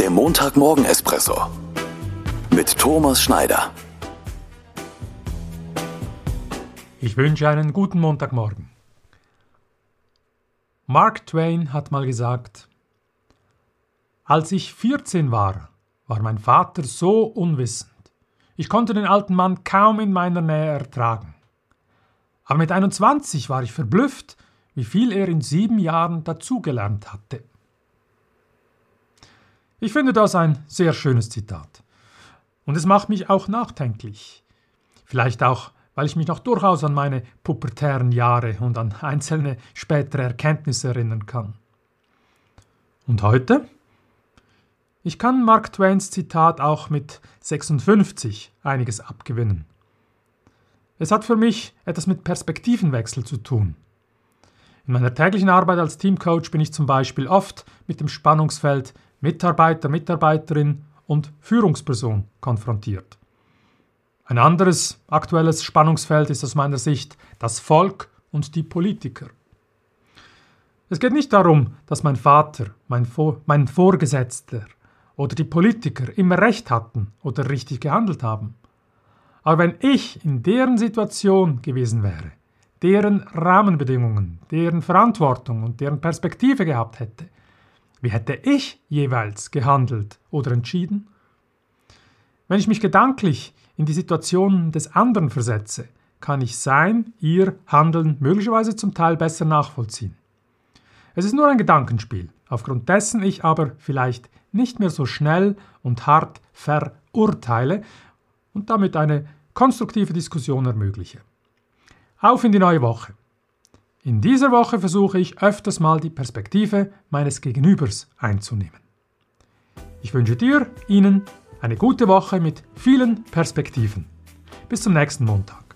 Der Montagmorgen-Espresso mit Thomas Schneider. Ich wünsche einen guten Montagmorgen. Mark Twain hat mal gesagt, als ich 14 war, war mein Vater so unwissend. Ich konnte den alten Mann kaum in meiner Nähe ertragen. Aber mit 21 war ich verblüfft, wie viel er in sieben Jahren dazugelernt hatte. Ich finde das ein sehr schönes Zitat. Und es macht mich auch nachdenklich. Vielleicht auch, weil ich mich noch durchaus an meine pubertären Jahre und an einzelne spätere Erkenntnisse erinnern kann. Und heute? Ich kann Mark Twains Zitat auch mit 56 einiges abgewinnen. Es hat für mich etwas mit Perspektivenwechsel zu tun. In meiner täglichen Arbeit als Teamcoach bin ich zum Beispiel oft mit dem Spannungsfeld Mitarbeiter, Mitarbeiterin und Führungsperson konfrontiert. Ein anderes aktuelles Spannungsfeld ist aus meiner Sicht das Volk und die Politiker. Es geht nicht darum, dass mein Vater, mein, Vor mein Vorgesetzter oder die Politiker immer recht hatten oder richtig gehandelt haben. Aber wenn ich in deren Situation gewesen wäre, deren Rahmenbedingungen, deren Verantwortung und deren Perspektive gehabt hätte, wie hätte ich jeweils gehandelt oder entschieden? Wenn ich mich gedanklich in die Situation des anderen versetze, kann ich sein, ihr Handeln möglicherweise zum Teil besser nachvollziehen. Es ist nur ein Gedankenspiel, aufgrund dessen ich aber vielleicht nicht mehr so schnell und hart verurteile und damit eine konstruktive Diskussion ermögliche. Auf in die neue Woche. In dieser Woche versuche ich öfters mal die Perspektive meines Gegenübers einzunehmen. Ich wünsche dir, Ihnen eine gute Woche mit vielen Perspektiven. Bis zum nächsten Montag.